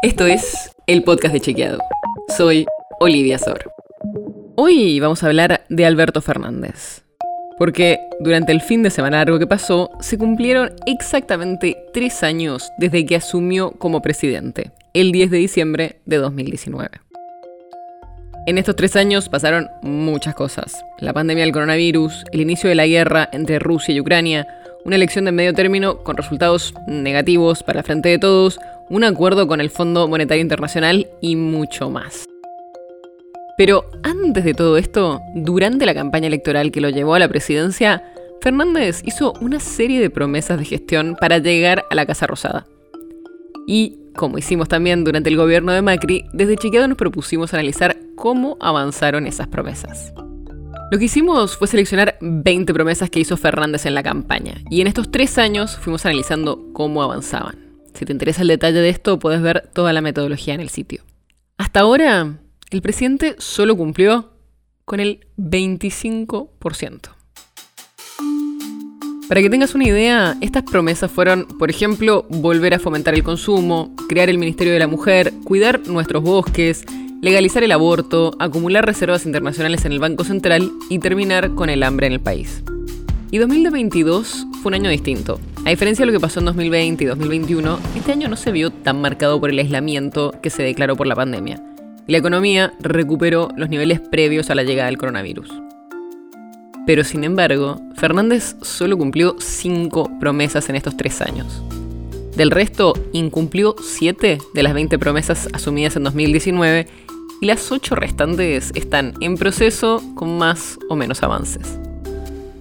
Esto es el podcast de Chequeado. Soy Olivia Sor. Hoy vamos a hablar de Alberto Fernández. Porque durante el fin de semana largo que pasó, se cumplieron exactamente tres años desde que asumió como presidente, el 10 de diciembre de 2019. En estos tres años pasaron muchas cosas. La pandemia del coronavirus, el inicio de la guerra entre Rusia y Ucrania, una elección de medio término con resultados negativos para la frente de todos, un acuerdo con el Fondo Monetario Internacional y mucho más. Pero antes de todo esto, durante la campaña electoral que lo llevó a la presidencia, Fernández hizo una serie de promesas de gestión para llegar a la Casa Rosada. Y, como hicimos también durante el gobierno de Macri, desde Chiqueado nos propusimos analizar cómo avanzaron esas promesas. Lo que hicimos fue seleccionar 20 promesas que hizo Fernández en la campaña, y en estos tres años fuimos analizando cómo avanzaban. Si te interesa el detalle de esto, puedes ver toda la metodología en el sitio. Hasta ahora, el presidente solo cumplió con el 25%. Para que tengas una idea, estas promesas fueron, por ejemplo, volver a fomentar el consumo, crear el Ministerio de la Mujer, cuidar nuestros bosques, legalizar el aborto, acumular reservas internacionales en el Banco Central y terminar con el hambre en el país. Y 2022 fue un año distinto. A diferencia de lo que pasó en 2020 y 2021, este año no se vio tan marcado por el aislamiento que se declaró por la pandemia. La economía recuperó los niveles previos a la llegada del coronavirus. Pero sin embargo, Fernández solo cumplió 5 promesas en estos tres años. Del resto, incumplió 7 de las 20 promesas asumidas en 2019 y las 8 restantes están en proceso con más o menos avances.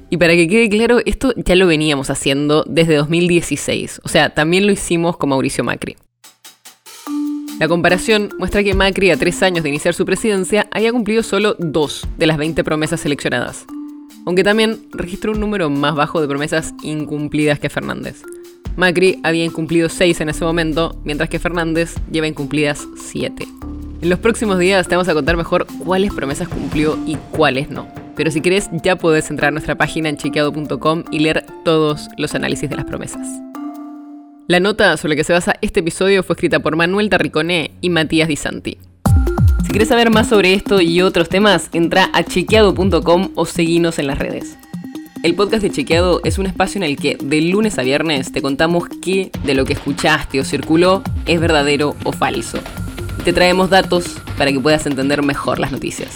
Y para que quede claro, esto ya lo veníamos haciendo desde 2016, o sea, también lo hicimos con Mauricio Macri. La comparación muestra que Macri, a tres años de iniciar su presidencia, había cumplido solo dos de las 20 promesas seleccionadas, aunque también registró un número más bajo de promesas incumplidas que Fernández. Macri había incumplido 6 en ese momento, mientras que Fernández lleva incumplidas 7. En los próximos días te vamos a contar mejor cuáles promesas cumplió y cuáles no. Pero si querés, ya podés entrar a nuestra página en chequeado.com y leer todos los análisis de las promesas. La nota sobre la que se basa este episodio fue escrita por Manuel Tarriconé y Matías Di Santi. Si querés saber más sobre esto y otros temas, entra a chequeado.com o seguinos en las redes. El podcast de Chequeado es un espacio en el que de lunes a viernes te contamos qué de lo que escuchaste o circuló es verdadero o falso te traemos datos para que puedas entender mejor las noticias.